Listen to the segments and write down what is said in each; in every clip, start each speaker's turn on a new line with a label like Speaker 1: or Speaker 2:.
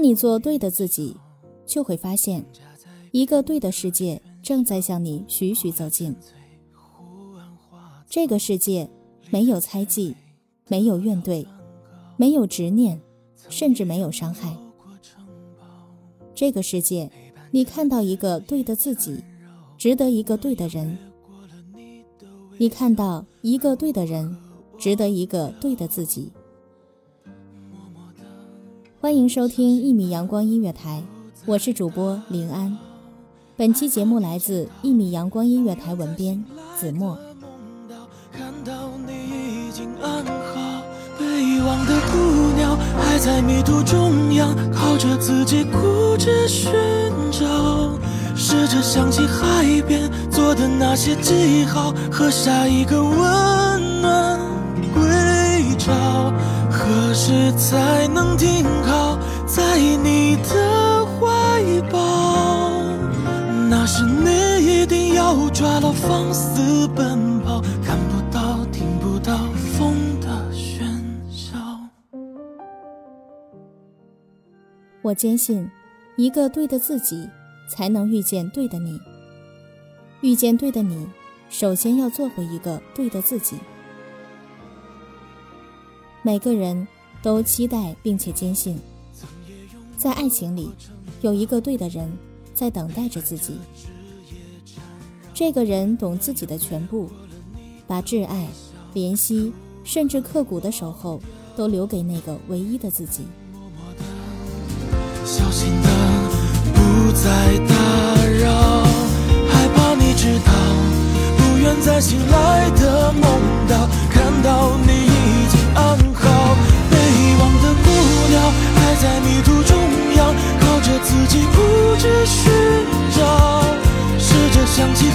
Speaker 1: 当你做对的自己，就会发现，一个对的世界正在向你徐徐走近。这个世界没有猜忌，没有怨怼，没有执念，甚至没有伤害。这个世界，你看到一个对的自己，值得一个对的人。你看到一个对的人，值得一个对的自己。欢迎收听一米阳光音乐台，我是主播林安。本期节目来自一米阳光音乐台文编子墨。
Speaker 2: 看到你已经安好，被遗忘的孤鸟还在迷途中央，靠着自己固执寻找，试着想起海边做的那些记号，和下一个温暖归巢。何时才能停在你的怀抱？那时你一定要抓牢放肆奔跑，看不到听不到风的喧嚣。
Speaker 1: 我坚信，一个对的自己，才能遇见对的你。遇见对的你，首先要做回一个对的自己。每个人都期待并且坚信，在爱情里有一个对的人在等待着自己。这个人懂自己的全部，把挚爱、怜惜，甚至刻骨的守候，都留给那个唯一的自己。
Speaker 2: 小心的不再打扰，害怕你知道，不愿再醒来的梦到，想起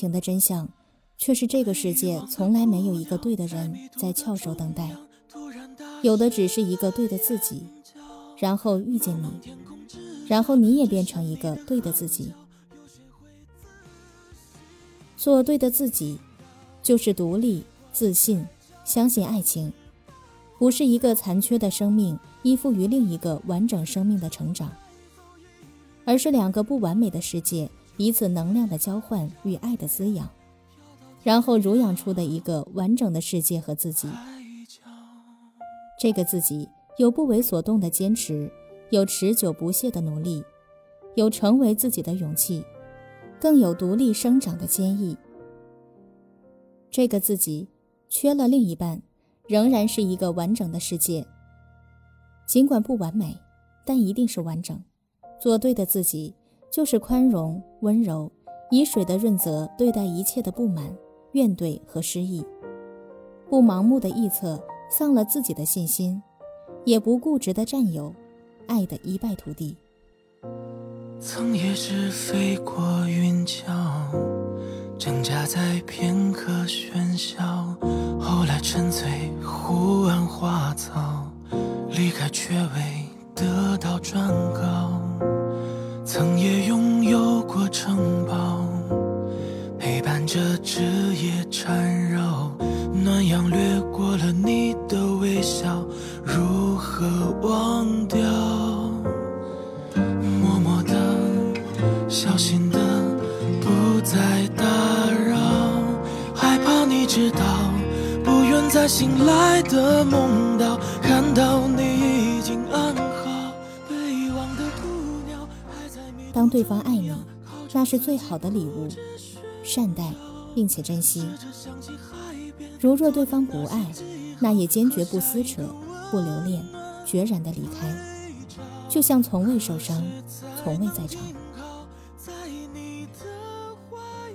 Speaker 1: 情的真相，却是这个世界从来没有一个对的人在翘首等待，有的只是一个对的自己，然后遇见你，然后你也变成一个对的自己。做对的自己，就是独立、自信，相信爱情，不是一个残缺的生命依附于另一个完整生命的成长，而是两个不完美的世界彼此能量的交换与爱的滋养，然后濡养出的一个完整的世界和自己。这个自己有不为所动的坚持，有持久不懈的努力，有成为自己的勇气。更有独立生长的坚毅。这个自己缺了另一半，仍然是一个完整的世界。尽管不完美，但一定是完整。做对的自己，就是宽容、温柔，以水的润泽对待一切的不满、怨怼和失意，不盲目的臆测，丧了自己的信心，也不固执的占有，爱的一败涂地。
Speaker 2: 曾也是飞过云霄，挣扎在片刻喧嚣，后来沉醉湖岸花草，离开却未得到转告。曾也拥有过城堡，陪伴着枝叶缠绕，暖阳掠过了你的微笑，如何忘掉？默默的，小心的，不再打扰，害怕你知道，不愿在醒来的梦到看到
Speaker 1: 当对方爱你，那是最好的礼物，善待并且珍惜。如若对方不爱，那也坚决不撕扯、不留恋，决然的离开，就像从未受伤，从未在场。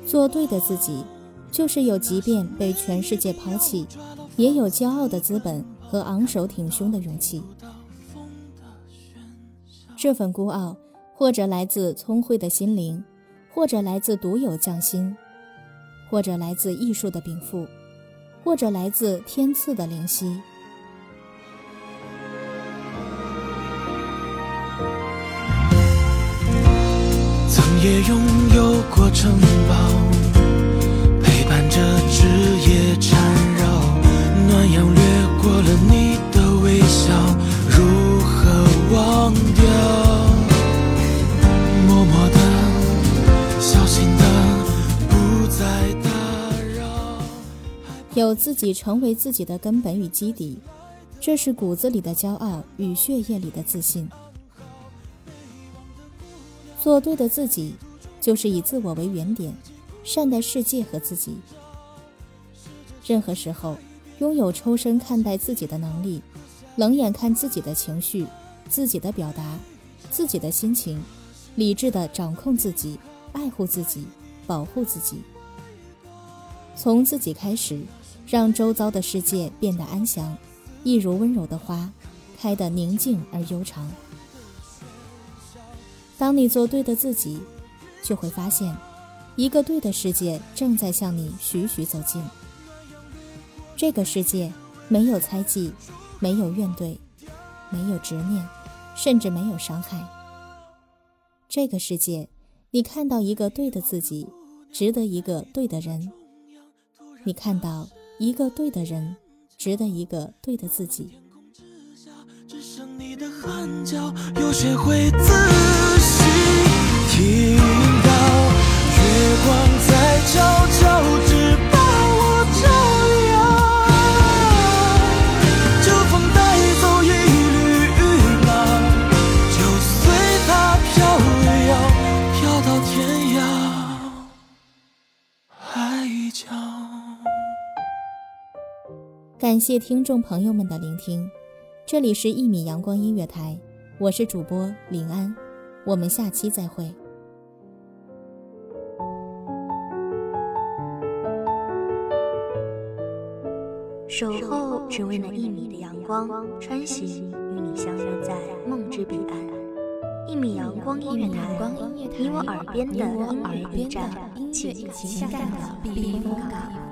Speaker 1: 做对的自己，就是有即便被全世界抛弃，也有骄傲的资本和昂首挺胸的勇气。这份孤傲，或者来自聪慧的心灵，或者来自独有匠心，或者来自艺术的禀赋。或者来自天赐的灵犀。
Speaker 2: 曾也拥有过城堡，陪伴着枝叶缠绕，暖阳掠过了你的微笑，
Speaker 1: 有自己成为自己的根本与基底，这是骨子里的骄傲与血液里的自信。做对的自己，就是以自我为原点，善待世界和自己。任何时候，拥有抽身看待自己的能力，冷眼看自己的情绪、自己的表达、自己的心情，理智的掌控自己，爱护自己，保护自己。从自己开始，让周遭的世界变得安详，一如温柔的花，开得宁静而悠长。当你做对的自己，就会发现，一个对的世界正在向你徐徐走近。这个世界没有猜忌，没有怨怼，没有执念，甚至没有伤害。这个世界，你看到一个对的自己，值得一个对的人。你看到一个对的人，值得一个对的自己。
Speaker 2: 只剩你的汗脚，有谁会仔细听到？月光在悄悄，
Speaker 1: 感谢听众朋友们的聆听，这里是《一米阳光音乐台》，我是主播林安，我们下期再会。
Speaker 3: 守候只为那一米的阳光，穿行与你相约在梦之彼岸。一米阳光音乐台，你我耳边的音乐驿站，情感的避风港。